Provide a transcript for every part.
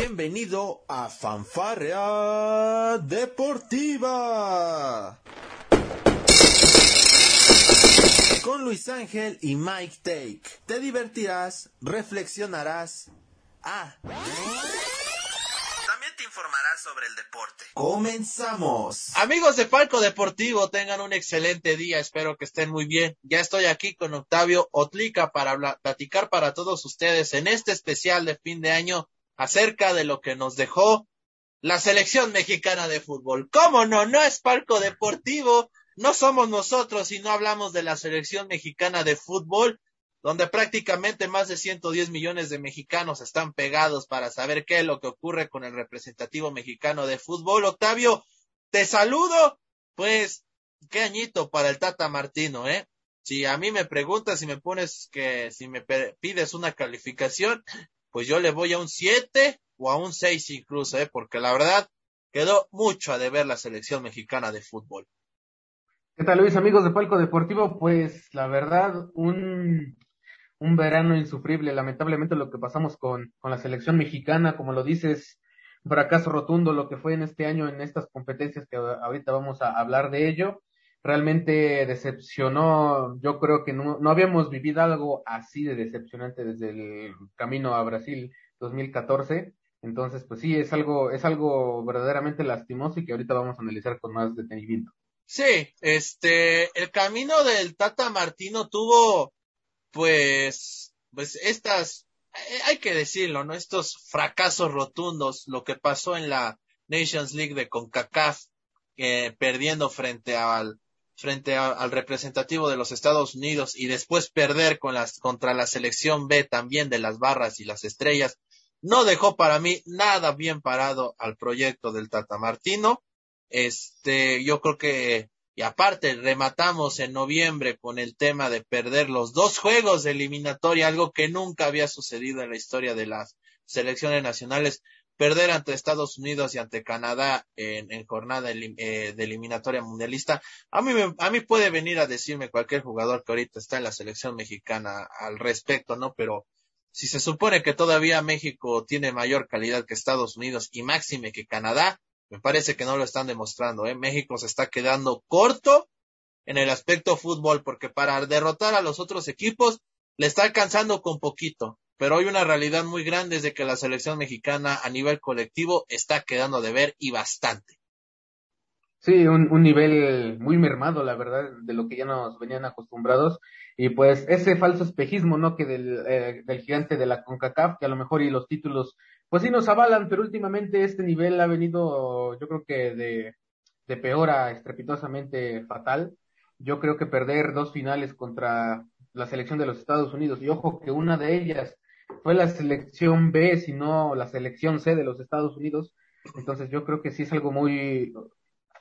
Bienvenido a Fanfarrea Deportiva. Con Luis Ángel y Mike Take. Te divertirás, reflexionarás. Ah. También te informarás sobre el deporte. Comenzamos. Amigos de Palco Deportivo, tengan un excelente día. Espero que estén muy bien. Ya estoy aquí con Octavio Otlica para platicar para todos ustedes en este especial de fin de año acerca de lo que nos dejó la selección mexicana de fútbol. ¿Cómo no? No es Palco Deportivo, no somos nosotros y no hablamos de la selección mexicana de fútbol, donde prácticamente más de 110 millones de mexicanos están pegados para saber qué es lo que ocurre con el representativo mexicano de fútbol. Octavio, te saludo. Pues, qué añito para el Tata Martino, ¿eh? Si a mí me preguntas, si me pones que, si me pides una calificación, pues yo le voy a un 7 o a un 6 incluso, ¿eh? porque la verdad quedó mucho a deber la selección mexicana de fútbol. ¿Qué tal Luis, amigos de Palco Deportivo? Pues la verdad, un, un verano insufrible, lamentablemente lo que pasamos con, con la selección mexicana, como lo dices, fracaso rotundo lo que fue en este año en estas competencias que ahorita vamos a hablar de ello realmente decepcionó. Yo creo que no, no habíamos vivido algo así de decepcionante desde el camino a Brasil 2014. Entonces, pues sí, es algo, es algo verdaderamente lastimoso y que ahorita vamos a analizar con más detenimiento. Sí, este, el camino del Tata Martino tuvo, pues, pues estas, eh, hay que decirlo, ¿no? Estos fracasos rotundos, lo que pasó en la Nations League de CONCACAF, eh, perdiendo frente al frente al representativo de los Estados Unidos y después perder con las, contra la selección B también de las barras y las estrellas, no dejó para mí nada bien parado al proyecto del Tata Martino. Este, yo creo que, y aparte, rematamos en noviembre con el tema de perder los dos juegos de eliminatoria, algo que nunca había sucedido en la historia de las selecciones nacionales perder ante Estados Unidos y ante Canadá en, jornada eh, de eliminatoria mundialista, a mí, a mí puede venir a decirme cualquier jugador que ahorita está en la selección mexicana al respecto, ¿no? Pero si se supone que todavía México tiene mayor calidad que Estados Unidos y máxime que Canadá, me parece que no lo están demostrando, ¿eh? México se está quedando corto en el aspecto fútbol, porque para derrotar a los otros equipos le está alcanzando con poquito pero hay una realidad muy grande de que la selección mexicana a nivel colectivo está quedando de ver y bastante. Sí, un, un, nivel muy mermado, la verdad, de lo que ya nos venían acostumbrados. Y pues ese falso espejismo, ¿no? Que del, eh, del gigante de la CONCACAF, que a lo mejor y los títulos, pues sí nos avalan, pero últimamente este nivel ha venido, yo creo que de, de peor a estrepitosamente fatal. Yo creo que perder dos finales contra la selección de los Estados Unidos, y ojo que una de ellas fue la selección B, sino la selección C de los Estados Unidos. Entonces yo creo que sí es algo muy,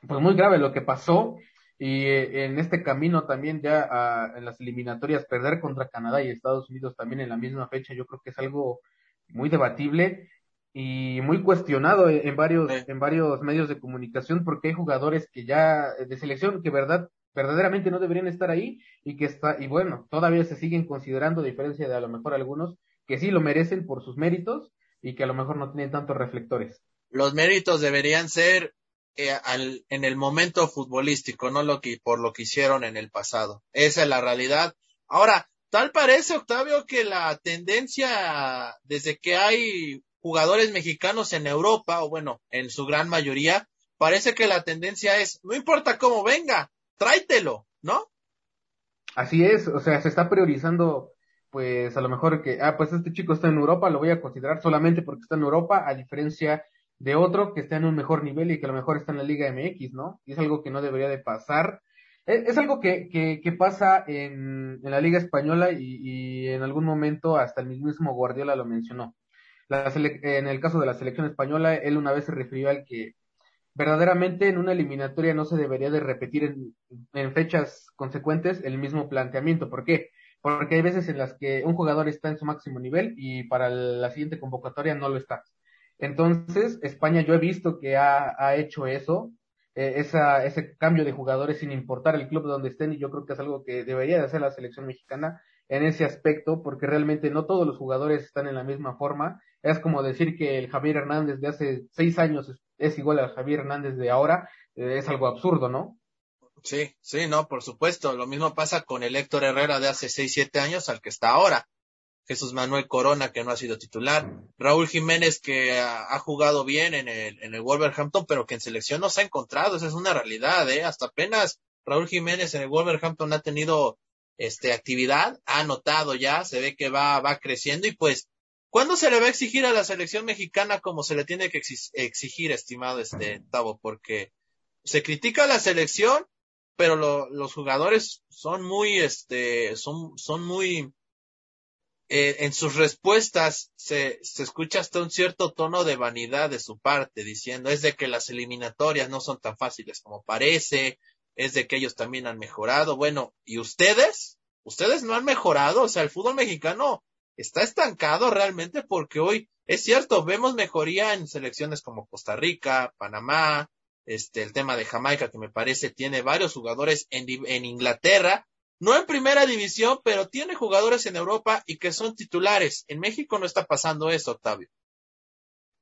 pues muy grave lo que pasó. Y eh, en este camino también ya ah, en las eliminatorias perder contra Canadá y Estados Unidos también en la misma fecha, yo creo que es algo muy debatible y muy cuestionado en varios, en varios medios de comunicación porque hay jugadores que ya de selección que verdad verdaderamente no deberían estar ahí y que está y bueno todavía se siguen considerando a diferencia de a lo mejor algunos que sí lo merecen por sus méritos y que a lo mejor no tienen tantos reflectores. Los méritos deberían ser eh, al, en el momento futbolístico, no lo que por lo que hicieron en el pasado. Esa es la realidad. Ahora, tal parece, Octavio, que la tendencia desde que hay jugadores mexicanos en Europa, o bueno, en su gran mayoría, parece que la tendencia es, no importa cómo venga, tráetelo, ¿no? Así es, o sea, se está priorizando pues a lo mejor que, ah, pues este chico está en Europa, lo voy a considerar solamente porque está en Europa, a diferencia de otro que está en un mejor nivel y que a lo mejor está en la Liga MX, ¿no? Y es algo que no debería de pasar. E, es, algo que, que, que pasa en, en, la Liga Española y, en algún momento hasta el mismo Guardiola lo mencionó. La en el caso de la selección española, él una vez se refirió al que verdaderamente en una eliminatoria no se debería de repetir en, en fechas consecuentes el mismo planteamiento. ¿Por qué? Porque hay veces en las que un jugador está en su máximo nivel y para la siguiente convocatoria no lo está. Entonces, España yo he visto que ha, ha hecho eso, eh, esa, ese cambio de jugadores sin importar el club donde estén y yo creo que es algo que debería de hacer la selección mexicana en ese aspecto, porque realmente no todos los jugadores están en la misma forma. Es como decir que el Javier Hernández de hace seis años es, igual al Javier Hernández de ahora, eh, es algo absurdo, ¿no? Sí, sí, no, por supuesto. Lo mismo pasa con el Héctor Herrera de hace seis, siete años al que está ahora. Jesús Manuel Corona, que no ha sido titular. Raúl Jiménez, que ha, jugado bien en el, en el Wolverhampton, pero que en selección no se ha encontrado. Esa es una realidad, ¿eh? Hasta apenas Raúl Jiménez en el Wolverhampton ha tenido este, actividad, ha anotado ya, se ve que va, va creciendo y pues, ¿cuándo se le va a exigir a la selección mexicana como se le tiene que exigir, estimado este Tavo? Porque se critica a la selección, pero los jugadores son muy, este, son, son muy, eh, en sus respuestas se, se escucha hasta un cierto tono de vanidad de su parte, diciendo es de que las eliminatorias no son tan fáciles como parece, es de que ellos también han mejorado. Bueno, ¿y ustedes? ¿Ustedes no han mejorado? O sea, el fútbol mexicano está estancado realmente porque hoy es cierto, vemos mejoría en selecciones como Costa Rica, Panamá, este, el tema de Jamaica que me parece tiene varios jugadores en, en Inglaterra, no en primera división, pero tiene jugadores en Europa y que son titulares. En México no está pasando eso, Octavio.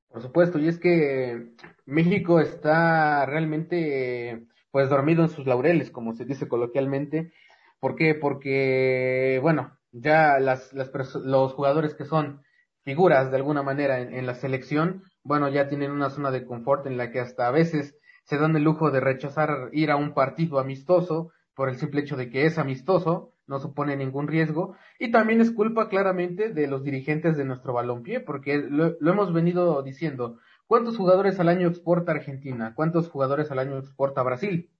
Por supuesto, y es que México está realmente pues dormido en sus laureles, como se dice coloquialmente. ¿Por qué? Porque, bueno, ya las, las los jugadores que son figuras de alguna manera en, la selección, bueno, ya tienen una zona de confort en la que hasta a veces se dan el lujo de rechazar ir a un partido amistoso por el simple hecho de que es amistoso, no supone ningún riesgo, y también es culpa claramente de los dirigentes de nuestro balompié, porque lo hemos venido diciendo, ¿Cuántos jugadores al año exporta Argentina? ¿Cuántos jugadores al año exporta Brasil?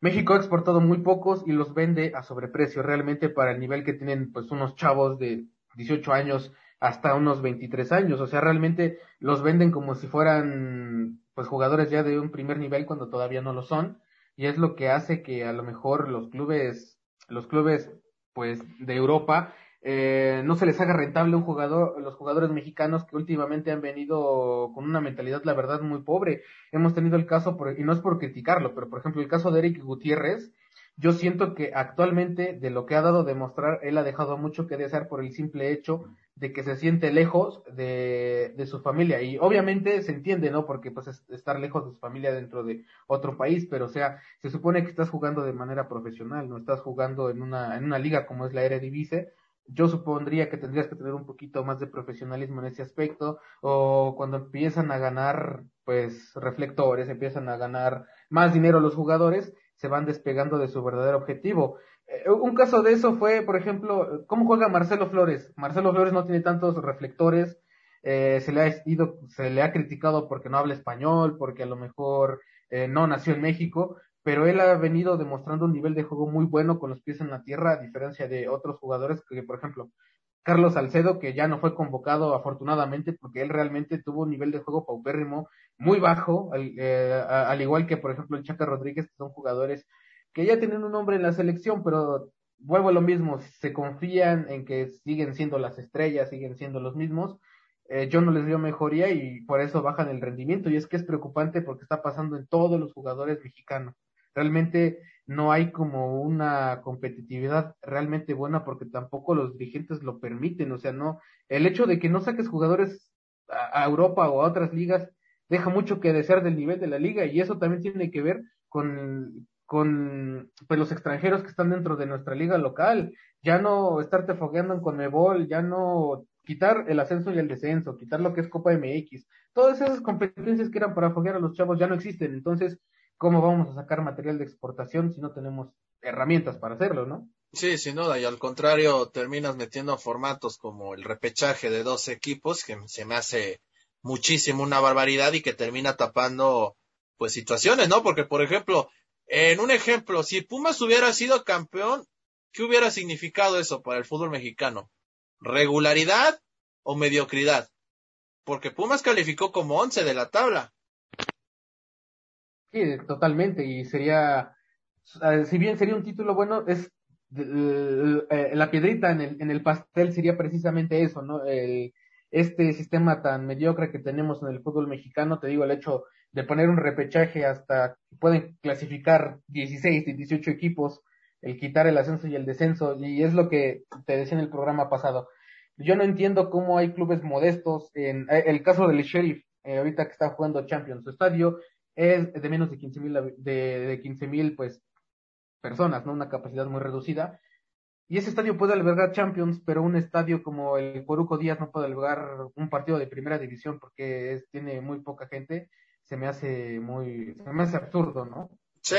México ha exportado muy pocos y los vende a sobreprecio realmente para el nivel que tienen pues unos chavos de 18 años hasta unos 23 años, o sea, realmente los venden como si fueran pues jugadores ya de un primer nivel cuando todavía no lo son y es lo que hace que a lo mejor los clubes los clubes pues de Europa eh, no se les haga rentable un jugador, los jugadores mexicanos que últimamente han venido con una mentalidad, la verdad, muy pobre. Hemos tenido el caso, y no es por criticarlo, pero por ejemplo el caso de Eric Gutiérrez, yo siento que actualmente de lo que ha dado a demostrar, él ha dejado mucho que desear por el simple hecho de que se siente lejos de, de su familia. Y obviamente se entiende, ¿no? Porque pues estar lejos de su familia dentro de otro país, pero o sea, se supone que estás jugando de manera profesional, no estás jugando en una, en una liga como es la Eredivisie, yo supondría que tendrías que tener un poquito más de profesionalismo en ese aspecto, o cuando empiezan a ganar, pues, reflectores, empiezan a ganar más dinero los jugadores, se van despegando de su verdadero objetivo. Eh, un caso de eso fue, por ejemplo, ¿cómo juega Marcelo Flores? Marcelo Flores no tiene tantos reflectores, eh, se le ha ido, se le ha criticado porque no habla español, porque a lo mejor eh, no nació en México, pero él ha venido demostrando un nivel de juego muy bueno con los pies en la tierra, a diferencia de otros jugadores que, por ejemplo, Carlos Salcedo, que ya no fue convocado afortunadamente porque él realmente tuvo un nivel de juego paupérrimo muy bajo, al, eh, al igual que, por ejemplo, el Chaca Rodríguez, que son jugadores que ya tienen un nombre en la selección, pero vuelvo a lo mismo, se confían en que siguen siendo las estrellas, siguen siendo los mismos, eh, yo no les veo mejoría y por eso bajan el rendimiento. Y es que es preocupante porque está pasando en todos los jugadores mexicanos. Realmente no hay como una competitividad realmente buena porque tampoco los dirigentes lo permiten. O sea, no, el hecho de que no saques jugadores a, Europa o a otras ligas deja mucho que desear del nivel de la liga y eso también tiene que ver con, con pues, los extranjeros que están dentro de nuestra liga local. Ya no estarte fogueando en Conmebol, ya no quitar el ascenso y el descenso, quitar lo que es Copa MX. Todas esas competencias que eran para foguear a los chavos ya no existen. Entonces, ¿cómo vamos a sacar material de exportación si no tenemos herramientas para hacerlo, no? Sí, sin duda, y al contrario, terminas metiendo formatos como el repechaje de dos equipos, que se me hace muchísimo una barbaridad y que termina tapando pues situaciones, ¿no? Porque, por ejemplo, en un ejemplo, si Pumas hubiera sido campeón, ¿qué hubiera significado eso para el fútbol mexicano? ¿Regularidad o mediocridad? Porque Pumas calificó como once de la tabla. Totalmente, y sería, si bien sería un título bueno, es eh, la piedrita en el, en el pastel sería precisamente eso, ¿no? El, este sistema tan mediocre que tenemos en el fútbol mexicano, te digo, el hecho de poner un repechaje hasta pueden clasificar 16 y 18 equipos el quitar el ascenso y el descenso, y es lo que te decía en el programa pasado. Yo no entiendo cómo hay clubes modestos, en eh, el caso del Sheriff, eh, ahorita que está jugando Champions, su estadio es de menos de 15 mil, de, de 15 mil, pues, personas, ¿no? Una capacidad muy reducida. Y ese estadio puede albergar Champions, pero un estadio como el Coruco Díaz no puede albergar un partido de primera división porque es, tiene muy poca gente. Se me hace muy, se me hace absurdo, ¿no? Sí,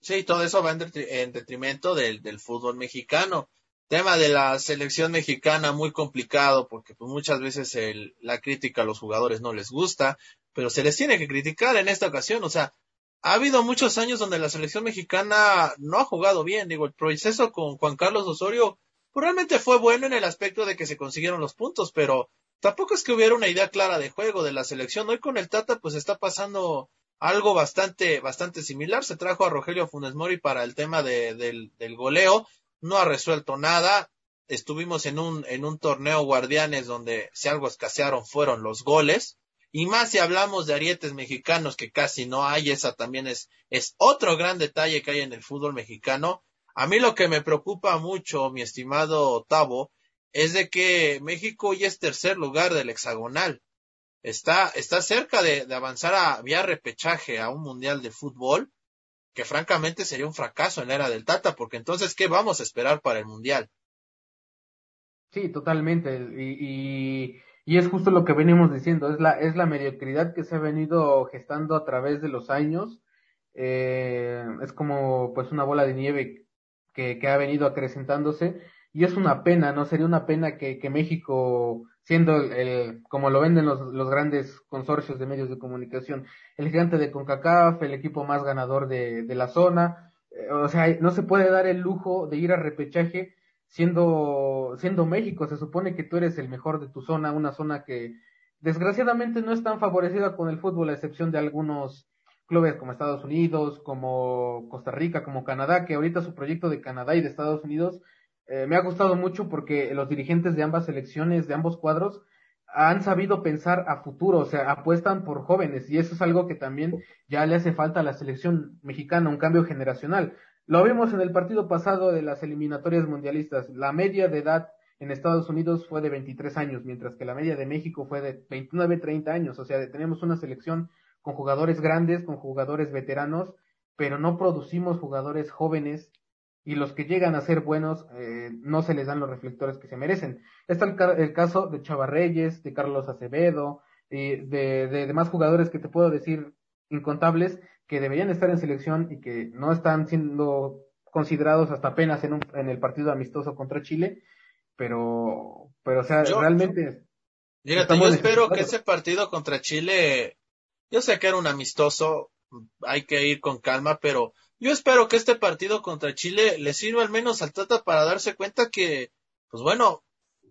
sí, todo eso va en, detrimento del, del fútbol mexicano tema de la selección mexicana muy complicado porque pues, muchas veces el, la crítica a los jugadores no les gusta, pero se les tiene que criticar en esta ocasión. O sea, ha habido muchos años donde la selección mexicana no ha jugado bien. Digo, el proceso con Juan Carlos Osorio pues, realmente fue bueno en el aspecto de que se consiguieron los puntos, pero tampoco es que hubiera una idea clara de juego de la selección. Hoy con el Tata pues está pasando algo bastante, bastante similar. Se trajo a Rogelio Funes Mori para el tema de, del, del goleo no ha resuelto nada. Estuvimos en un, en un torneo Guardianes donde si algo escasearon fueron los goles. Y más si hablamos de arietes mexicanos que casi no hay, esa también es, es otro gran detalle que hay en el fútbol mexicano. A mí lo que me preocupa mucho, mi estimado Otavo, es de que México ya es tercer lugar del hexagonal. Está, está cerca de, de avanzar a vía repechaje a un mundial de fútbol que francamente sería un fracaso en la era del Tata, porque entonces, ¿qué vamos a esperar para el Mundial? Sí, totalmente. Y, y, es justo lo que venimos diciendo, es la, es la mediocridad que se ha venido gestando a través de los años. Eh, es como pues una bola de nieve que, que ha venido acrecentándose y es una pena, ¿no? Sería una pena que, que México siendo el, como lo venden los, los grandes consorcios de medios de comunicación, el gigante de CONCACAF, el equipo más ganador de, de la zona, eh, o sea, no se puede dar el lujo de ir a repechaje siendo, siendo México, se supone que tú eres el mejor de tu zona, una zona que desgraciadamente no es tan favorecida con el fútbol, a excepción de algunos clubes como Estados Unidos, como Costa Rica, como Canadá, que ahorita su proyecto de Canadá y de Estados Unidos eh, me ha gustado mucho porque los dirigentes de ambas selecciones, de ambos cuadros, han sabido pensar a futuro, o sea, apuestan por jóvenes y eso es algo que también ya le hace falta a la selección mexicana, un cambio generacional. Lo vimos en el partido pasado de las eliminatorias mundialistas. La media de edad en Estados Unidos fue de 23 años, mientras que la media de México fue de 29, 30 años. O sea, tenemos una selección con jugadores grandes, con jugadores veteranos, pero no producimos jugadores jóvenes y los que llegan a ser buenos eh, no se les dan los reflectores que se merecen. Está el, caso de Chava Reyes, de Carlos Acevedo, y de, de demás jugadores que te puedo decir incontables que deberían estar en selección y que no están siendo considerados hasta apenas en, un, en el partido amistoso contra Chile, pero, pero o sea, realmente... yo espero que ese partido contra Chile, yo sé que era un amistoso, hay que ir con calma, pero yo espero que este partido contra Chile le sirva al menos al Tata para darse cuenta que, pues bueno,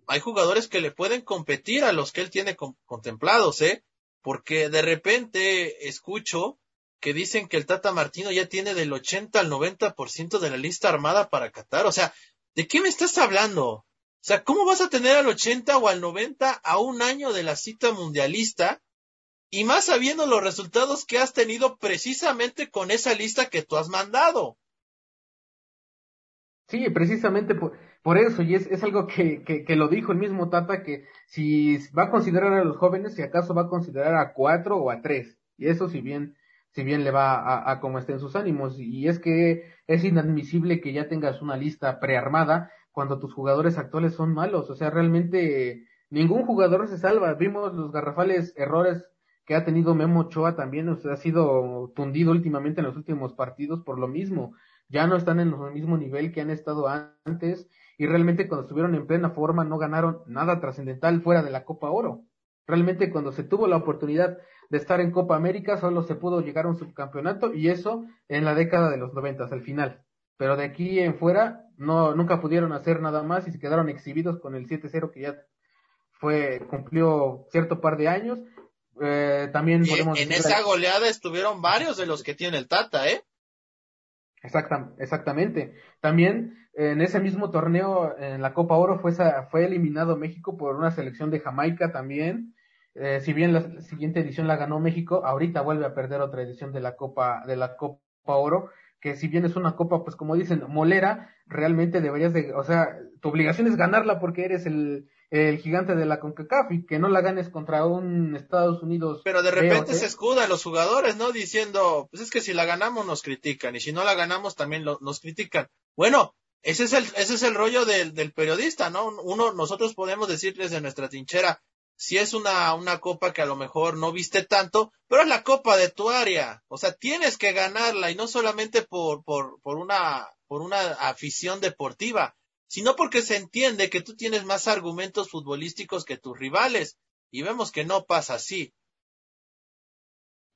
hay jugadores que le pueden competir a los que él tiene contemplados, ¿eh? Porque de repente escucho que dicen que el Tata Martino ya tiene del 80 al 90% de la lista armada para Qatar. O sea, ¿de qué me estás hablando? O sea, ¿cómo vas a tener al 80 o al 90 a un año de la cita mundialista y más sabiendo los resultados que has tenido precisamente con esa lista que tú has mandado. Sí, precisamente por, por eso, y es, es algo que, que, que, lo dijo el mismo Tata, que si va a considerar a los jóvenes, si acaso va a considerar a cuatro o a tres, y eso si bien, si bien le va a, a como estén sus ánimos, y es que es inadmisible que ya tengas una lista prearmada cuando tus jugadores actuales son malos, o sea, realmente ningún jugador se salva, vimos los garrafales errores que ha tenido Memo Ochoa también, o sea, ha sido tundido últimamente en los últimos partidos por lo mismo. Ya no están en el mismo nivel que han estado antes y realmente cuando estuvieron en plena forma no ganaron nada trascendental fuera de la Copa Oro. Realmente cuando se tuvo la oportunidad de estar en Copa América solo se pudo llegar a un subcampeonato y eso en la década de los noventas al final. Pero de aquí en fuera no nunca pudieron hacer nada más y se quedaron exhibidos con el 7-0 que ya fue cumplió cierto par de años eh, también podemos en esa goleada estuvieron varios de los que tiene el Tata, ¿eh? Exactamente. También en ese mismo torneo, en la Copa Oro, fue, fue eliminado México por una selección de Jamaica también. Eh, si bien la siguiente edición la ganó México, ahorita vuelve a perder otra edición de la Copa, de la Copa Oro que si bien es una copa, pues como dicen, molera, realmente deberías de, o sea, tu obligación es ganarla porque eres el, el gigante de la CONCACAF y que no la ganes contra un Estados Unidos. Pero de repente se escudan los jugadores, ¿no? Diciendo, pues es que si la ganamos nos critican y si no la ganamos también lo, nos critican. Bueno, ese es el, ese es el rollo del, del periodista, ¿no? Uno, nosotros podemos decirles de nuestra trinchera, si es una, una copa que a lo mejor no viste tanto, pero es la copa de tu área. O sea, tienes que ganarla y no solamente por, por, por una, por una afición deportiva, sino porque se entiende que tú tienes más argumentos futbolísticos que tus rivales. Y vemos que no pasa así.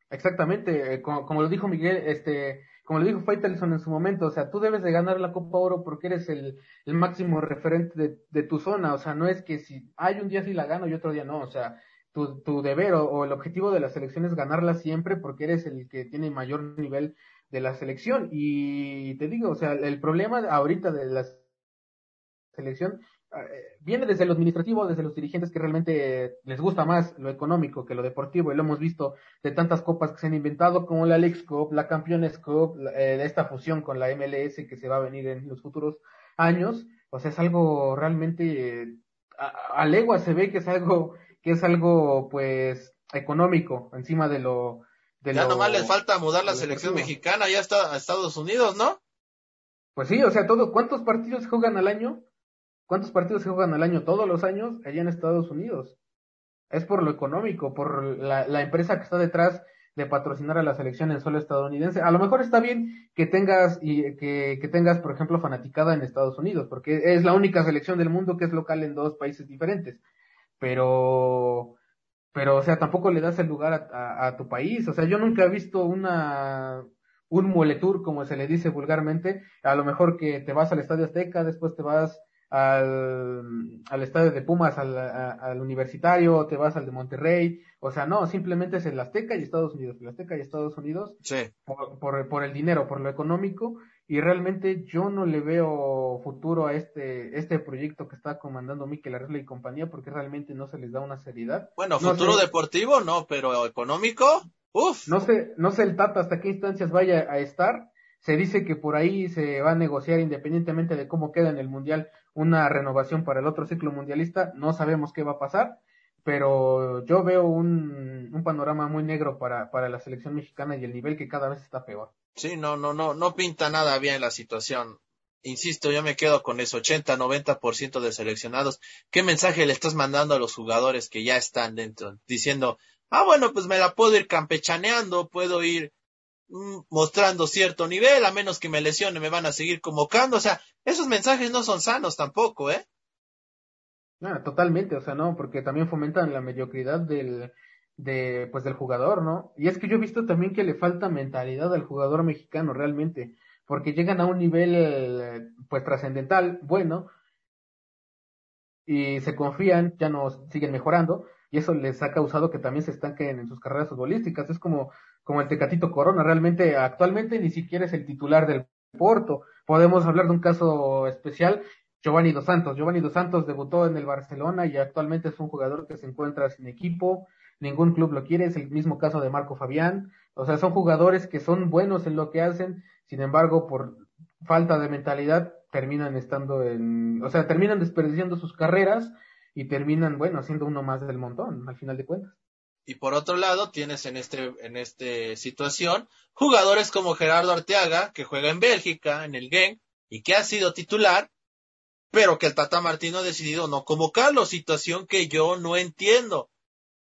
Exactamente, eh, como, como lo dijo Miguel, este, como lo dijo Faitelson en su momento, o sea, tú debes de ganar la Copa Oro porque eres el, el máximo referente de, de, tu zona, o sea, no es que si hay un día sí la gano y otro día no, o sea, tu, tu deber o, o, el objetivo de la selección es ganarla siempre porque eres el que tiene mayor nivel de la selección y te digo, o sea, el problema ahorita de la selección eh, viene desde lo administrativo, desde los dirigentes que realmente les gusta más lo económico que lo deportivo, y lo hemos visto de tantas copas que se han inventado, como la Alex Cup, la Campeones Cup, eh, de esta fusión con la MLS que se va a venir en los futuros años, o sea, es algo realmente, a, a legua se ve que es algo, que es algo, pues, económico, encima de lo, de ya lo, nomás les falta mudar la selección mexicana ya está a Estados Unidos, ¿no? Pues sí, o sea, todo, ¿cuántos partidos juegan al año? ¿Cuántos partidos se juegan al año? Todos los años allá en Estados Unidos. Es por lo económico, por la, la empresa que está detrás de patrocinar a la selección en suelo estadounidense. A lo mejor está bien que tengas y que, tengas, por ejemplo, fanaticada en Estados Unidos, porque es la única selección del mundo que es local en dos países diferentes. Pero, pero, o sea, tampoco le das el lugar a tu país. O sea, yo nunca he visto una, un moletour, como se le dice vulgarmente. A lo mejor que te vas al Estadio Azteca, después te vas al, al estadio de Pumas, al, a, al universitario, te vas al de Monterrey, o sea, no, simplemente es el Azteca y Estados Unidos, el Azteca y Estados Unidos, sí. por, por, por, el dinero, por lo económico, y realmente yo no le veo futuro a este, este proyecto que está comandando Mikel Arregla y compañía, porque realmente no se les da una seriedad. Bueno, futuro sé, deportivo no, pero económico, uff. No sé, no sé el Tata hasta qué instancias vaya a estar, se dice que por ahí se va a negociar independientemente de cómo queda en el Mundial una renovación para el otro ciclo mundialista. No sabemos qué va a pasar, pero yo veo un, un panorama muy negro para, para la selección mexicana y el nivel que cada vez está peor. Sí, no, no, no, no pinta nada bien la situación. Insisto, yo me quedo con eso, 80, 90% de seleccionados. ¿Qué mensaje le estás mandando a los jugadores que ya están dentro? Diciendo, ah, bueno, pues me la puedo ir campechaneando, puedo ir mostrando cierto nivel, a menos que me lesione me van a seguir convocando, o sea, esos mensajes no son sanos tampoco, ¿eh? No, totalmente, o sea, no, porque también fomentan la mediocridad del, de, pues del jugador, ¿no? Y es que yo he visto también que le falta mentalidad al jugador mexicano realmente, porque llegan a un nivel, pues, trascendental, bueno, y se confían, ya no siguen mejorando, y eso les ha causado que también se estanquen en sus carreras futbolísticas. Es como, como el Tecatito Corona, realmente actualmente ni siquiera es el titular del Porto. Podemos hablar de un caso especial, Giovanni Dos Santos. Giovanni Dos Santos debutó en el Barcelona y actualmente es un jugador que se encuentra sin equipo, ningún club lo quiere, es el mismo caso de Marco Fabián. O sea, son jugadores que son buenos en lo que hacen, sin embargo, por falta de mentalidad terminan estando en, o sea, terminan desperdiciando sus carreras y terminan, bueno, siendo uno más del montón, al final de cuentas. Y por otro lado, tienes en este, en esta situación jugadores como Gerardo Arteaga, que juega en Bélgica, en el Genk, y que ha sido titular, pero que el Tata Martino ha decidido no convocarlo, situación que yo no entiendo.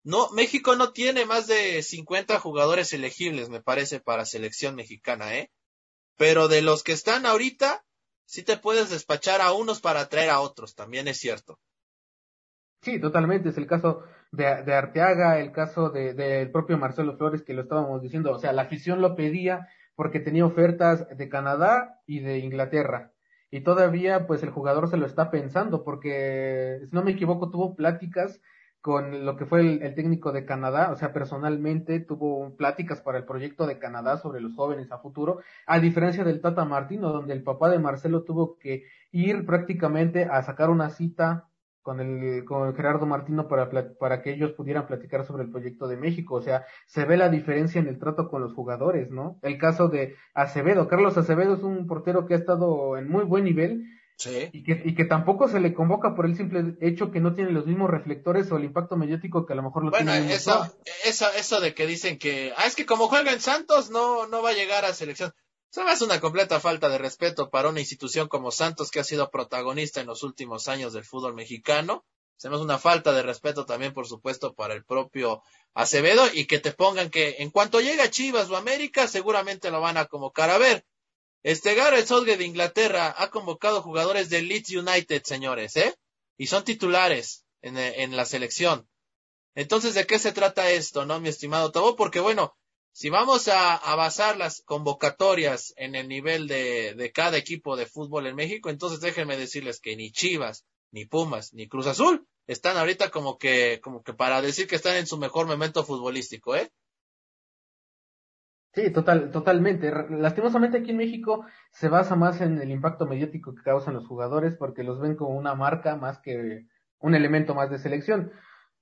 No, México no tiene más de 50 jugadores elegibles, me parece, para selección mexicana, ¿eh? Pero de los que están ahorita, sí te puedes despachar a unos para traer a otros, también es cierto. Sí, totalmente. Es el caso de, Arteaga, el caso del de, propio Marcelo Flores, que lo estábamos diciendo. O sea, la afición lo pedía porque tenía ofertas de Canadá y de Inglaterra. Y todavía, pues el jugador se lo está pensando, porque, si no me equivoco, tuvo pláticas con lo que fue el, el, técnico de Canadá, o sea, personalmente tuvo pláticas para el proyecto de Canadá sobre los jóvenes a futuro, a diferencia del Tata Martino, donde el papá de Marcelo tuvo que ir prácticamente a sacar una cita con el, con Gerardo Martino para, para que ellos pudieran platicar sobre el proyecto de México. O sea, se ve la diferencia en el trato con los jugadores, ¿no? El caso de Acevedo. Carlos Acevedo es un portero que ha estado en muy buen nivel. Sí. Y que, y que tampoco se le convoca por el simple hecho que no tiene los mismos reflectores o el impacto mediático que a lo mejor lo bueno, tiene. Bueno, eso, eso, eso de que dicen que, ah, es que como juega en Santos no, no va a llegar a selección. Eso es una completa falta de respeto para una institución como Santos que ha sido protagonista en los últimos años del fútbol mexicano. Se me una falta de respeto también, por supuesto, para el propio Acevedo y que te pongan que en cuanto llega Chivas o América, seguramente lo van a convocar. A ver, este Gareth Southgate de Inglaterra ha convocado jugadores del Leeds United, señores, ¿eh? Y son titulares en, en la selección. Entonces, ¿de qué se trata esto, no, mi estimado Tabo? Porque, bueno, si vamos a, basar las convocatorias en el nivel de, de, cada equipo de fútbol en México, entonces déjenme decirles que ni Chivas, ni Pumas, ni Cruz Azul están ahorita como que, como que para decir que están en su mejor momento futbolístico, ¿eh? Sí, total, totalmente. Lastimosamente aquí en México se basa más en el impacto mediático que causan los jugadores porque los ven como una marca más que un elemento más de selección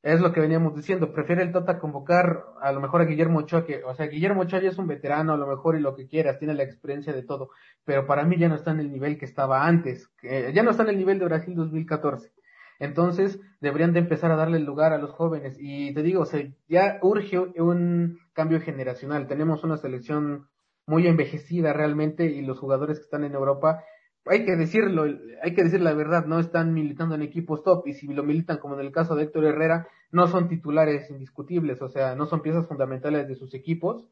es lo que veníamos diciendo, prefiere el Tata convocar a lo mejor a Guillermo Ochoa, que, o sea, Guillermo Ochoa ya es un veterano a lo mejor y lo que quieras, tiene la experiencia de todo, pero para mí ya no está en el nivel que estaba antes, ya no está en el nivel de Brasil 2014. Entonces, deberían de empezar a darle lugar a los jóvenes. Y te digo, o sea, ya urge un cambio generacional. Tenemos una selección muy envejecida realmente y los jugadores que están en Europa hay que decirlo, hay que decir la verdad, no están militando en equipos top y si lo militan como en el caso de Héctor Herrera, no son titulares indiscutibles, o sea, no son piezas fundamentales de sus equipos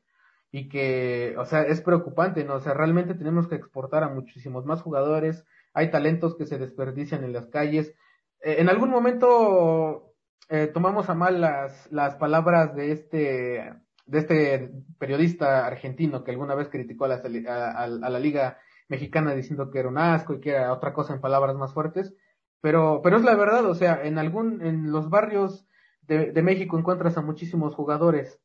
y que, o sea, es preocupante, ¿no? O sea, realmente tenemos que exportar a muchísimos más jugadores, hay talentos que se desperdician en las calles. Eh, en algún momento eh, tomamos a mal las, las palabras de este, de este periodista argentino que alguna vez criticó a la, a, a la liga mexicana diciendo que era un asco y que era otra cosa en palabras más fuertes, pero, pero es la verdad, o sea, en algún, en los barrios de, de México encuentras a muchísimos jugadores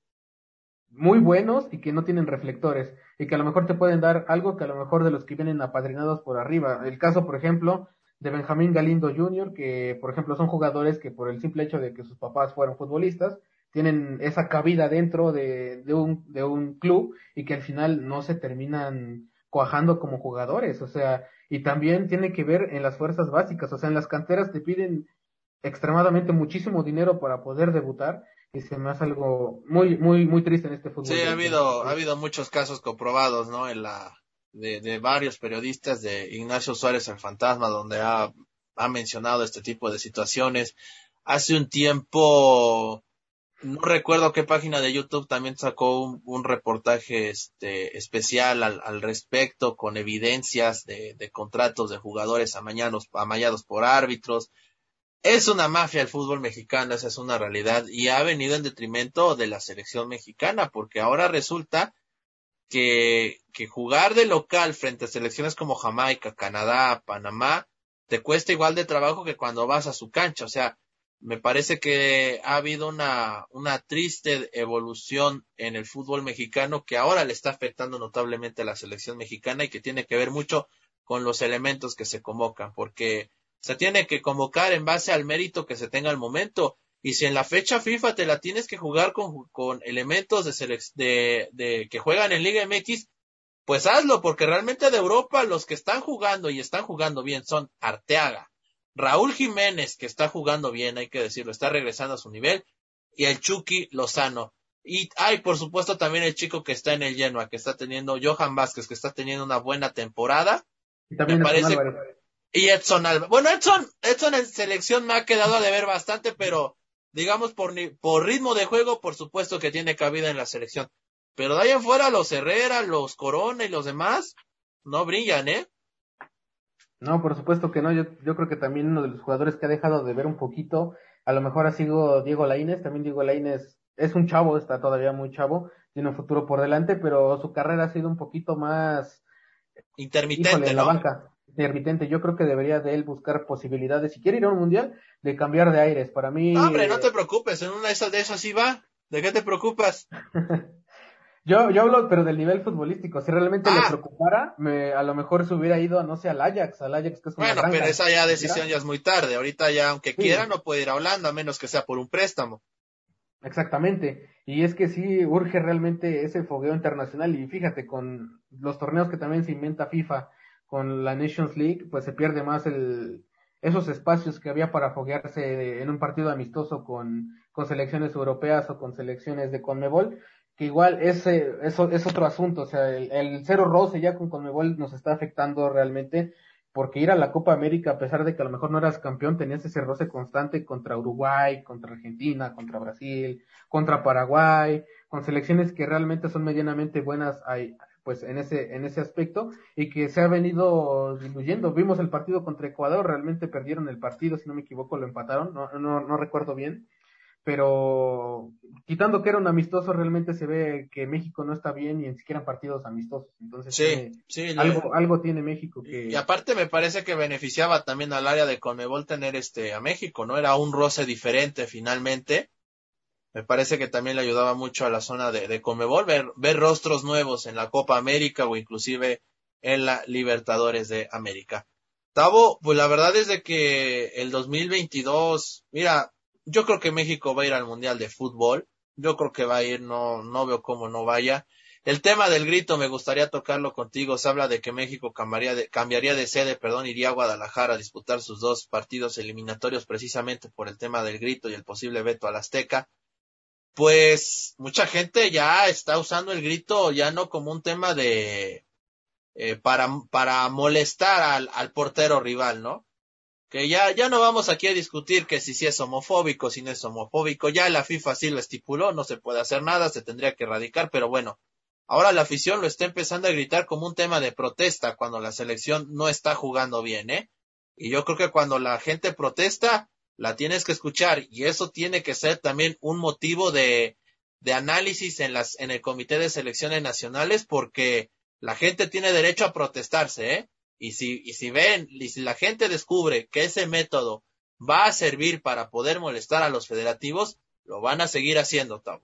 muy buenos y que no tienen reflectores y que a lo mejor te pueden dar algo que a lo mejor de los que vienen apadrinados por arriba. El caso, por ejemplo, de Benjamín Galindo Jr., que por ejemplo son jugadores que por el simple hecho de que sus papás fueron futbolistas, tienen esa cabida dentro de, de, un, de un club y que al final no se terminan cuajando como jugadores, o sea, y también tiene que ver en las fuerzas básicas, o sea, en las canteras te piden extremadamente muchísimo dinero para poder debutar y se me hace algo muy muy muy triste en este fútbol. Sí, ha habido ha habido muchos casos comprobados, ¿no? En la de, de varios periodistas de Ignacio Suárez el Fantasma donde ha ha mencionado este tipo de situaciones. Hace un tiempo no recuerdo qué página de YouTube también sacó un, un reportaje este, especial al, al, respecto con evidencias de, de contratos de jugadores amañados, amañados por árbitros. Es una mafia el fútbol mexicano, esa es una realidad y ha venido en detrimento de la selección mexicana porque ahora resulta que, que jugar de local frente a selecciones como Jamaica, Canadá, Panamá, te cuesta igual de trabajo que cuando vas a su cancha. O sea, me parece que ha habido una, una triste evolución en el fútbol mexicano que ahora le está afectando notablemente a la selección mexicana y que tiene que ver mucho con los elementos que se convocan, porque se tiene que convocar en base al mérito que se tenga al momento. Y si en la fecha FIFA te la tienes que jugar con, con elementos de, de, de que juegan en Liga MX, pues hazlo, porque realmente de Europa los que están jugando y están jugando bien son Arteaga, Raúl Jiménez, que está jugando bien, hay que decirlo, está regresando a su nivel, y el Chucky Lozano. Y hay, por supuesto, también el chico que está en el Genoa, que está teniendo, Johan Vázquez, que está teniendo una buena temporada. Y también me parece. Y Edson Alba. Bueno, Edson, Edson en selección me ha quedado a deber bastante, pero digamos por, por ritmo de juego, por supuesto que tiene cabida en la selección. Pero de ahí en fuera, los Herrera, los Corona y los demás, no brillan, ¿eh? No, por supuesto que no. Yo, yo creo que también uno de los jugadores que ha dejado de ver un poquito, a lo mejor ha sido Diego Laínez. También Diego Laínez es un chavo, está todavía muy chavo, tiene un futuro por delante, pero su carrera ha sido un poquito más intermitente, híjole, en la banca. Intermitente. Yo creo que debería de él buscar posibilidades, si quiere ir a un mundial, de cambiar de aires. Para mí. No, hombre, no te preocupes, en una de esas de esas sí va. ¿De qué te preocupas? Yo, yo hablo, pero del nivel futbolístico. Si realmente le ah. preocupara, me, a lo mejor se hubiera ido, no sé, al Ajax, al Ajax que es Bueno, pero esa ya decisión ya es muy tarde. Ahorita ya, aunque quiera, no puede ir a Holanda, a menos que sea por un préstamo. Exactamente. Y es que sí urge realmente ese fogueo internacional. Y fíjate, con los torneos que también se inventa FIFA, con la Nations League, pues se pierde más el, esos espacios que había para foguearse en un partido amistoso con, con selecciones europeas o con selecciones de Conmebol que igual ese, eso es otro asunto, o sea, el, cero roce ya con Conmebol nos está afectando realmente, porque ir a la Copa América, a pesar de que a lo mejor no eras campeón, tenías ese roce constante contra Uruguay, contra Argentina, contra Brasil, contra Paraguay, con selecciones que realmente son medianamente buenas pues en ese, en ese aspecto, y que se ha venido diluyendo. Vimos el partido contra Ecuador, realmente perdieron el partido, si no me equivoco, lo empataron, no, no, no recuerdo bien pero quitando que era un amistoso, realmente se ve que México no está bien y ni siquiera partidos amistosos. Entonces, sí, algo, algo tiene México que... Y aparte me parece que beneficiaba también al área de Conmebol tener este a México, ¿no? Era un roce diferente finalmente. Me parece que también le ayudaba mucho a la zona de, de Conmebol ver, ver rostros nuevos en la Copa América o inclusive en la Libertadores de América. Tavo, pues la verdad es de que el 2022, mira, yo creo que México va a ir al Mundial de Fútbol. Yo creo que va a ir, no, no veo cómo no vaya. El tema del grito me gustaría tocarlo contigo. Se habla de que México cambiaría de, cambiaría de sede, perdón, iría a Guadalajara a disputar sus dos partidos eliminatorios precisamente por el tema del grito y el posible veto al Azteca. Pues mucha gente ya está usando el grito ya no como un tema de eh, para, para molestar al, portero rival, ¿no? que ya, ya no vamos aquí a discutir que si, si es homofóbico, si no es homofóbico, ya la FIFA sí lo estipuló, no se puede hacer nada, se tendría que erradicar, pero bueno, ahora la afición lo está empezando a gritar como un tema de protesta cuando la selección no está jugando bien, ¿eh? Y yo creo que cuando la gente protesta, la tienes que escuchar y eso tiene que ser también un motivo de, de análisis en las, en el comité de selecciones nacionales porque la gente tiene derecho a protestarse, ¿eh? Y si, y si ven, y si la gente descubre que ese método va a servir para poder molestar a los federativos, lo van a seguir haciendo, Tom.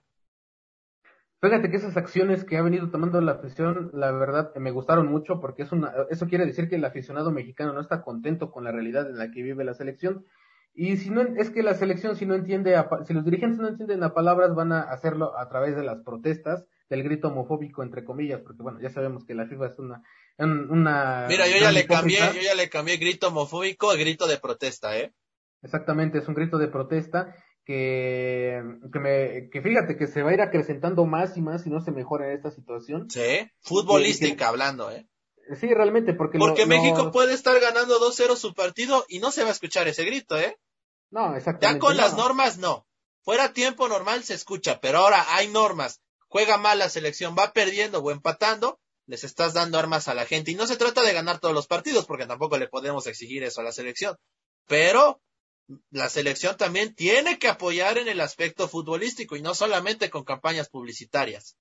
Fíjate que esas acciones que ha venido tomando la afición, la verdad, me gustaron mucho porque es una, eso quiere decir que el aficionado mexicano no está contento con la realidad en la que vive la selección. Y si no, es que la selección, si no entiende, si los dirigentes no entienden a palabras, van a hacerlo a través de las protestas, del grito homofóbico, entre comillas, porque bueno, ya sabemos que la FIFA es una, una Mira, yo ya le cambié, yo ya le cambié grito homofóbico a grito de protesta, ¿eh? Exactamente, es un grito de protesta que, que me, que fíjate que se va a ir acrecentando más y más si no se mejora esta situación. Sí, futbolística hablando, ¿eh? Sí, realmente, porque... Porque México puede estar ganando 2-0 su partido y no se va a escuchar ese grito, ¿eh? No, exactamente. Ya con las normas, no. Fuera tiempo normal se escucha, pero ahora hay normas. Juega mal la selección, va perdiendo o empatando, les estás dando armas a la gente. Y no se trata de ganar todos los partidos, porque tampoco le podemos exigir eso a la selección. Pero la selección también tiene que apoyar en el aspecto futbolístico y no solamente con campañas publicitarias.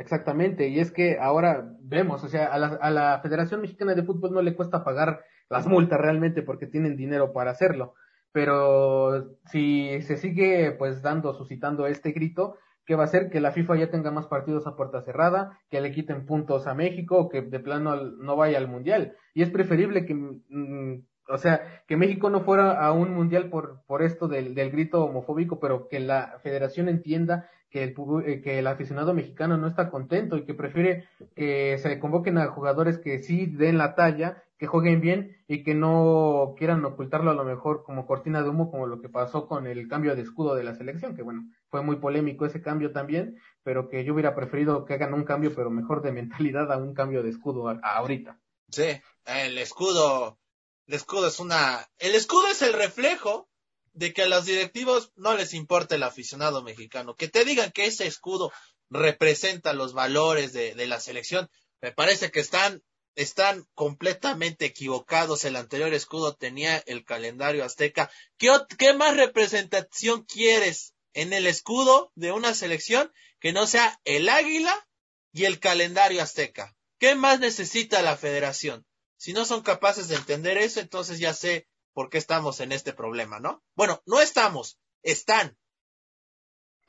Exactamente, y es que ahora vemos, o sea, a la, a la Federación Mexicana de Fútbol no le cuesta pagar las multas realmente porque tienen dinero para hacerlo, pero si se sigue pues dando, suscitando este grito, que va a hacer que la FIFA ya tenga más partidos a puerta cerrada, que le quiten puntos a México, que de plano no vaya al mundial. Y es preferible que, mm, o sea, que México no fuera a un mundial por, por esto del, del grito homofóbico, pero que la federación entienda que el, eh, que el aficionado mexicano no está contento y que prefiere que se convoquen a jugadores que sí den la talla, que jueguen bien y que no quieran ocultarlo a lo mejor como cortina de humo, como lo que pasó con el cambio de escudo de la selección, que bueno, fue muy polémico ese cambio también, pero que yo hubiera preferido que hagan un cambio, pero mejor de mentalidad a un cambio de escudo ahorita. Sí, el escudo, el escudo es una, el escudo es el reflejo de que a los directivos no les importa el aficionado mexicano. Que te digan que ese escudo representa los valores de, la selección, me parece que están, están completamente equivocados. El anterior escudo tenía el calendario azteca. ¿Qué, qué más representación quieres en el escudo de una selección que no sea el águila y el calendario azteca? ¿Qué más necesita la federación? Si no son capaces de entender eso, entonces ya sé por qué estamos en este problema, ¿no? Bueno, no estamos, están.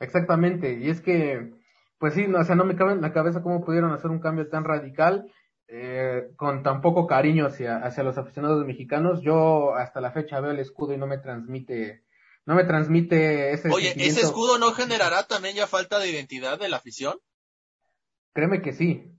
Exactamente, y es que, pues sí, no, o sea, no me cabe en la cabeza cómo pudieron hacer un cambio tan radical eh, con tan poco cariño hacia, hacia los aficionados mexicanos. Yo hasta la fecha veo el escudo y no me transmite, no me transmite ese. Oye, ¿ese escudo no generará también ya falta de identidad de la afición? Créeme que sí.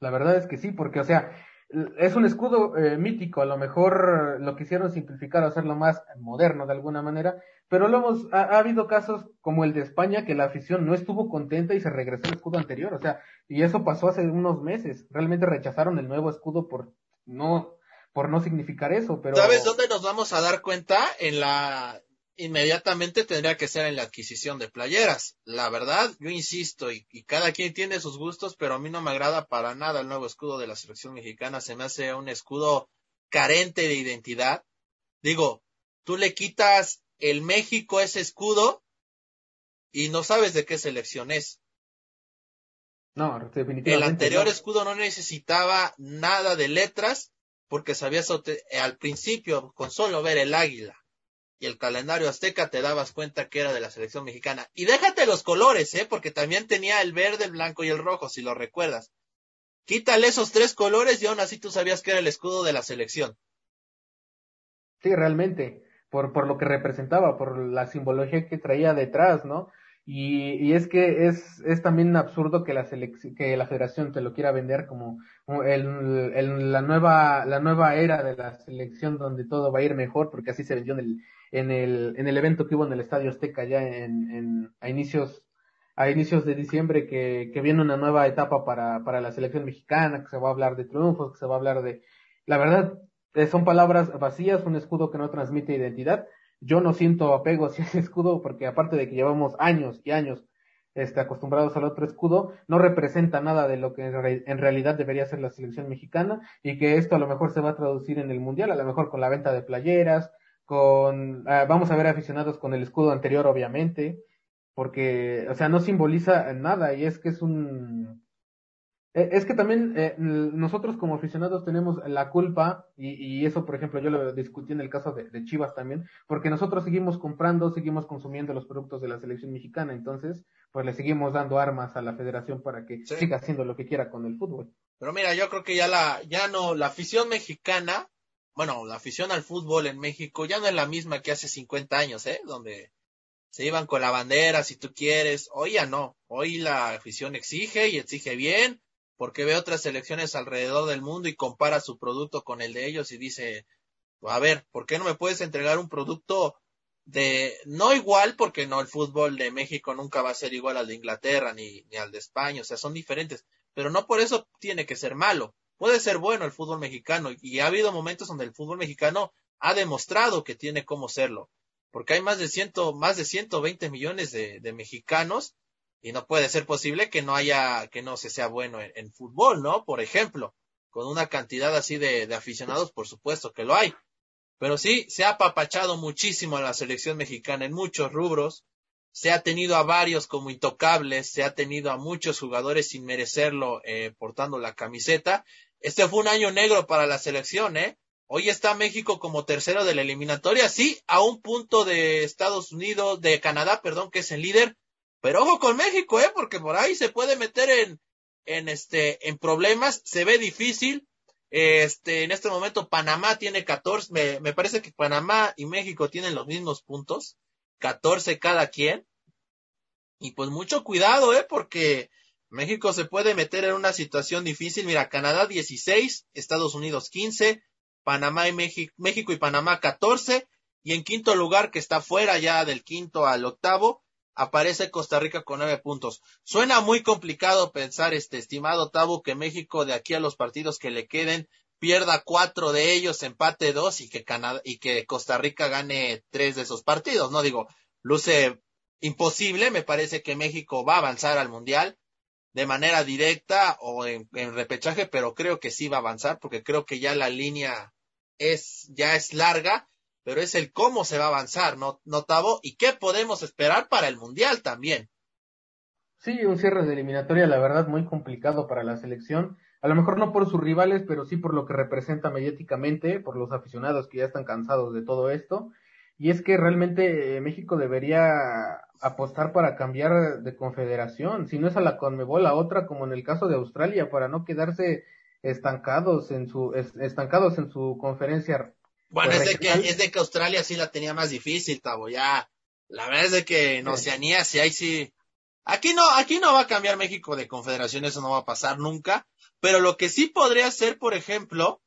La verdad es que sí, porque, o sea, es un escudo eh, mítico, a lo mejor lo quisieron simplificar, hacerlo más moderno de alguna manera, pero lo hemos, ha, habido casos como el de España que la afición no estuvo contenta y se regresó al escudo anterior, o sea, y eso pasó hace unos meses, realmente rechazaron el nuevo escudo por no, por no significar eso, pero... ¿Sabes dónde nos vamos a dar cuenta? En la inmediatamente tendría que ser en la adquisición de playeras. La verdad, yo insisto, y, cada quien tiene sus gustos, pero a mí no me agrada para nada el nuevo escudo de la selección mexicana. Se me hace un escudo carente de identidad. Digo, tú le quitas el México ese escudo y no sabes de qué selección es. No, definitivamente. El anterior escudo no necesitaba nada de letras porque sabías al principio con solo ver el águila y el calendario azteca te dabas cuenta que era de la selección mexicana. Y déjate los colores, ¿eh? Porque también tenía el verde, el blanco y el rojo, si lo recuerdas. Quítale esos tres colores y aún así tú sabías que era el escudo de la selección. Sí, realmente, por, por lo que representaba, por la simbología que traía detrás, ¿no? Y, y es que es, es también absurdo que la que la federación te lo quiera vender como, el, el, la nueva, la nueva era de la selección donde todo va a ir mejor, porque así se vendió en el, en el, en el evento que hubo en el Estadio Azteca ya en, en, a inicios a inicios de diciembre que, que viene una nueva etapa para, para la selección mexicana, que se va a hablar de triunfos, que se va a hablar de... La verdad, eh, son palabras vacías, un escudo que no transmite identidad. Yo no siento apego hacia ese escudo porque aparte de que llevamos años y años este, acostumbrados al otro escudo, no representa nada de lo que en, realidad debería ser la selección mexicana y que esto a lo mejor se va a traducir en el mundial, a lo mejor con la venta de playeras, con, ah, vamos a ver aficionados con el escudo anterior, obviamente, porque, o sea, no simboliza nada y es que es un, e, es que también eh, nosotros como aficionados tenemos la culpa, y, y, eso, por ejemplo, yo lo discutí en el caso de, de, Chivas también, porque nosotros seguimos comprando, seguimos consumiendo los productos de la selección mexicana, entonces, pues le seguimos dando armas a la federación para que siga haciendo lo que quiera con el fútbol. Pero mira, yo creo que ya la, ya no, la afición mexicana bueno, la afición al fútbol en México ya no es la misma que hace 50 años, ¿eh? Donde se iban con la bandera si tú quieres. Hoy ya no. Hoy la afición exige y exige bien porque ve otras selecciones alrededor del mundo y compara su producto con el de ellos y dice, a ver, ¿por qué no me puedes entregar un producto de no igual porque no el fútbol de México nunca va a ser igual al de Inglaterra ni, ni al de España, o sea, son diferentes, pero no por eso tiene que ser malo puede ser bueno el fútbol mexicano y ha habido momentos donde el fútbol mexicano ha demostrado que tiene cómo serlo, porque hay más de ciento, más de 120 millones de, mexicanos y no puede ser posible que no haya, que no se sea bueno en, fútbol, ¿no? Por ejemplo, con una cantidad así de, de, aficionados, por supuesto que lo hay. Pero sí, se ha apapachado muchísimo a la selección mexicana en muchos rubros, se ha tenido a varios como intocables, se ha tenido a muchos jugadores sin merecerlo eh, portando la camiseta, este fue un año negro para la selección, ¿eh? Hoy está México como tercero de la eliminatoria, sí, a un punto de Estados Unidos, de Canadá, perdón, que es el líder. Pero ojo con México, ¿eh? Porque por ahí se puede meter en, en este, en problemas, se ve difícil. Este, en este momento Panamá tiene 14, me, me parece que Panamá y México tienen los mismos puntos, 14 cada quien. Y pues mucho cuidado, ¿eh? Porque México se puede meter en una situación difícil. Mira, Canadá 16, Estados Unidos 15, Panamá y México, México y Panamá 14, y en quinto lugar, que está fuera ya del quinto al octavo, aparece Costa Rica con nueve puntos. Suena muy complicado pensar, este estimado octavo, que México de aquí a los partidos que le queden pierda cuatro de ellos, empate dos y que Canadá y que Costa Rica gane tres de esos partidos. No digo, luce imposible. Me parece que México va a avanzar al mundial de manera directa o en, repechaje, pero creo que sí va a avanzar porque creo que ya la línea es, ya es larga, pero es el cómo se va a avanzar, ¿no, Notavo? ¿Y qué podemos esperar para el Mundial también? Sí, un cierre de eliminatoria, la verdad, muy complicado para la selección. A lo mejor no por sus rivales, pero sí por lo que representa mediáticamente, por los aficionados que ya están cansados de todo esto. Y es que realmente eh, México debería apostar para cambiar de confederación, si no es a la Conmebol, a otra, como en el caso de Australia, para no quedarse estancados en su estancados en su conferencia. Bueno, es de, que, es de que Australia sí la tenía más difícil, Tavo, ya. La verdad es de que en Oceanía sí hay sí. Aquí no, aquí no va a cambiar México de confederación, eso no va a pasar nunca. Pero lo que sí podría hacer, por ejemplo,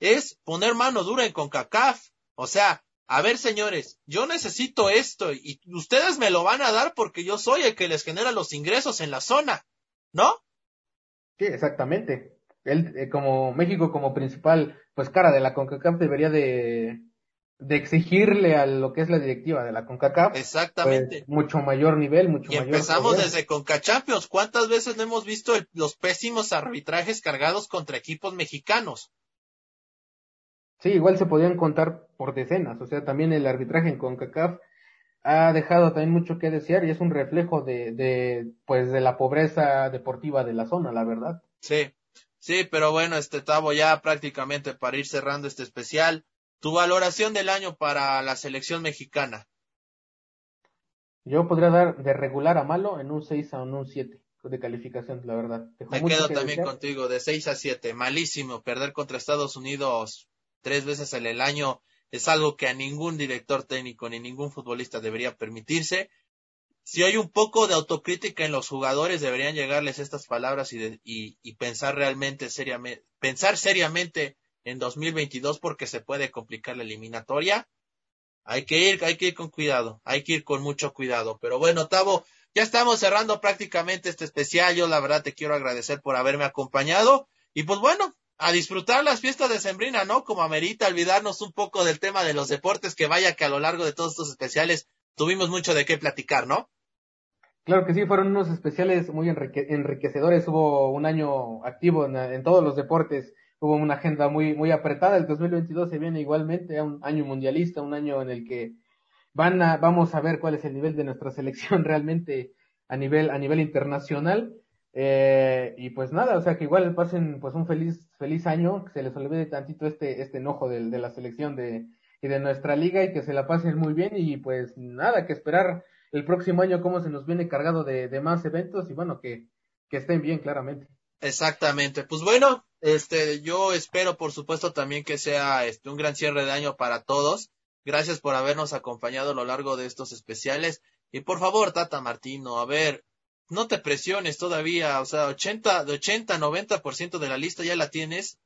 es poner mano dura en CONCACAF. O sea, a ver, señores, yo necesito esto y ustedes me lo van a dar porque yo soy el que les genera los ingresos en la zona, ¿no? Sí, exactamente. Él, eh, como México como principal, pues cara de la CONCACAF debería de, de exigirle a lo que es la directiva de la CONCACAF. Pues, Exactamente. mucho mayor nivel, mucho y mayor. empezamos desde CONCACHAMPIONS. ¿Cuántas veces no hemos visto los pésimos arbitrajes cargados contra equipos mexicanos? Sí, igual se podían contar por decenas, o sea, también el arbitraje en CONCACAF ha dejado también mucho que desear y es un reflejo de, de, pues, de la pobreza deportiva de la zona, la verdad. Sí, sí, pero bueno, este Tavo, ya prácticamente para ir cerrando este especial, tu valoración del año para la selección mexicana. Yo podría dar de regular a malo en un 6 a un 7 de calificación, la verdad. Me quedo también contigo, de 6 a 7, malísimo, perder contra Estados Unidos tres veces en el año es algo que a ningún director técnico ni ningún futbolista debería permitirse. Si hay un poco de autocrítica en los jugadores, deberían llegarles estas palabras y, y, pensar realmente seriamente, pensar seriamente en 2022 porque se puede complicar la eliminatoria. Hay que ir, hay que ir con cuidado, hay que ir con mucho cuidado. Pero bueno, Tavo, ya estamos cerrando prácticamente este especial. Yo la verdad te quiero agradecer por haberme acompañado. Y pues bueno, a disfrutar las fiestas de Sembrina, ¿no? Como amerita olvidarnos un poco del tema de los deportes, que vaya que a lo largo de todos estos especiales tuvimos mucho de qué platicar, ¿no? Claro que sí, fueron unos especiales muy enriquecedores. Hubo un año activo en, todos los deportes, hubo una agenda muy, muy apretada. El 2022 se viene igualmente, un año mundialista, un año en el que van a, vamos a ver cuál es el nivel de nuestra selección realmente a nivel, a nivel internacional. Eh, y pues nada, o sea que igual pasen pues un feliz, feliz año, que se les olvide tantito este, este enojo de, la selección de, y de nuestra liga y que se la pasen muy bien y pues nada, que esperar el próximo año cómo se nos viene cargado de, de más eventos y bueno, que, que estén bien claramente. Exactamente, pues bueno, este, yo espero por supuesto también que sea este, un gran cierre de año para todos. Gracias por habernos acompañado a lo largo de estos especiales. Y por favor, Tata Martino, a ver, no te presiones todavía, o sea, 80, de 80, 90% de la lista ya la tienes.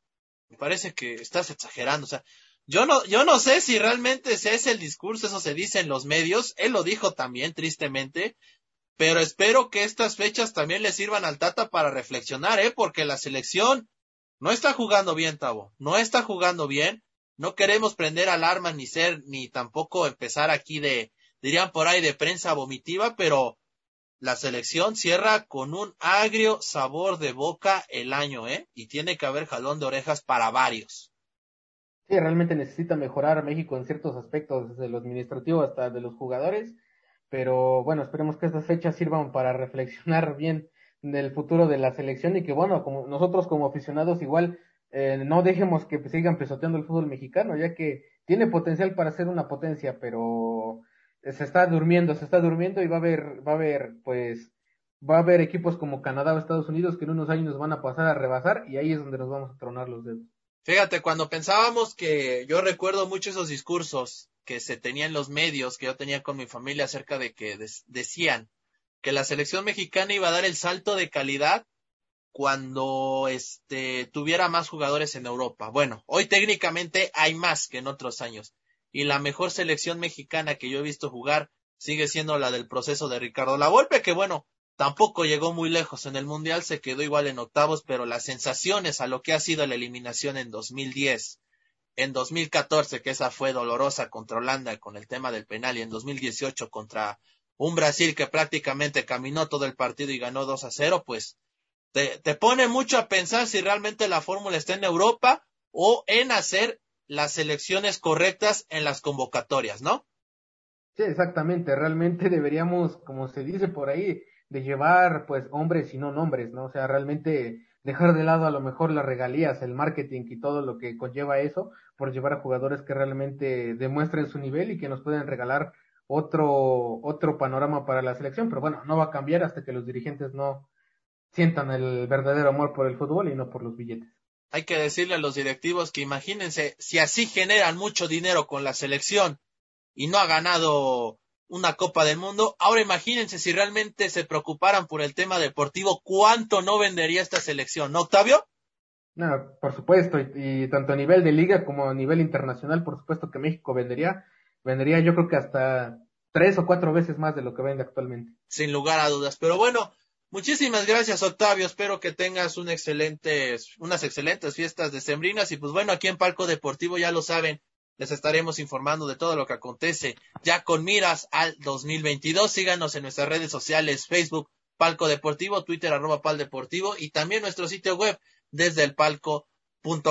Me parece que estás exagerando, o sea, yo no, yo no sé si realmente ese es el discurso, eso se dice en los medios, él lo dijo también, tristemente, pero espero que estas fechas también le sirvan al Tata para reflexionar, eh, porque la selección no está jugando bien, Tavo, no está jugando bien, no queremos prender alarma ni ser, ni tampoco empezar aquí de, dirían por ahí de prensa vomitiva, pero la selección cierra con un agrio sabor de boca el año, ¿eh? Y tiene que haber jalón de orejas para varios. Sí, realmente necesita mejorar México en ciertos aspectos, desde lo administrativo hasta de los jugadores, pero bueno, esperemos que estas fechas sirvan para reflexionar bien del futuro de la selección y que bueno, como nosotros como aficionados igual eh, no dejemos que sigan pisoteando el fútbol mexicano, ya que tiene potencial para ser una potencia, pero se está durmiendo, se está durmiendo y va a haber, va a haber, pues, va a haber equipos como Canadá o Estados Unidos que en unos años van a pasar a rebasar y ahí es donde nos vamos a tronar los dedos. Fíjate, cuando pensábamos que yo recuerdo mucho esos discursos que se tenían en los medios, que yo tenía con mi familia acerca de que decían que la selección mexicana iba a dar el salto de calidad cuando este tuviera más jugadores en Europa. Bueno, hoy técnicamente hay más que en otros años y la mejor selección mexicana que yo he visto jugar sigue siendo la del proceso de Ricardo Lavolpe, que bueno, tampoco llegó muy lejos en el Mundial, se quedó igual en octavos, pero las sensaciones a lo que ha sido la eliminación en 2010, en 2014, que esa fue dolorosa contra Holanda con el tema del penal, y en 2018 contra un Brasil que prácticamente caminó todo el partido y ganó 2 a 0, pues te, te pone mucho a pensar si realmente la fórmula está en Europa o en hacer las selecciones correctas en las convocatorias, ¿no? Sí, exactamente. Realmente deberíamos, como se dice por ahí, de llevar pues hombres y no nombres, ¿no? O sea, realmente dejar de lado a lo mejor las regalías, el marketing y todo lo que conlleva eso, por llevar a jugadores que realmente demuestren su nivel y que nos pueden regalar otro, otro panorama para la selección, pero bueno, no va a cambiar hasta que los dirigentes no sientan el verdadero amor por el fútbol y no por los billetes. Hay que decirle a los directivos que imagínense, si así generan mucho dinero con la selección y no ha ganado una Copa del Mundo, ahora imagínense si realmente se preocuparan por el tema deportivo, cuánto no vendería esta selección, ¿no, Octavio? No, por supuesto, y, y tanto a nivel de liga como a nivel internacional, por supuesto que México vendería vendería yo creo que hasta tres o cuatro veces más de lo que vende actualmente. Sin lugar a dudas. Pero bueno, muchísimas gracias Octavio. Espero que tengas un excelente, unas excelentes fiestas decembrinas. Y pues bueno, aquí en Palco Deportivo ya lo saben, les estaremos informando de todo lo que acontece ya con miras al 2022. Síganos en nuestras redes sociales, Facebook, Palco Deportivo, Twitter, arroba Pal Deportivo y también nuestro sitio web desde el Palco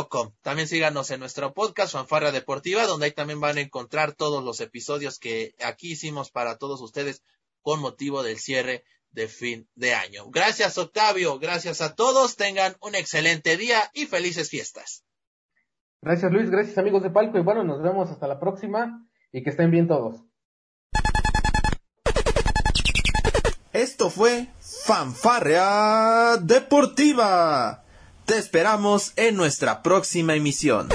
Com. También síganos en nuestro podcast Fanfarra Deportiva, donde ahí también van a encontrar todos los episodios que aquí hicimos para todos ustedes con motivo del cierre de fin de año. Gracias Octavio, gracias a todos, tengan un excelente día y felices fiestas. Gracias Luis, gracias amigos de Palco y bueno, nos vemos hasta la próxima y que estén bien todos. Esto fue Fanfarrea Deportiva te esperamos en nuestra próxima emisión.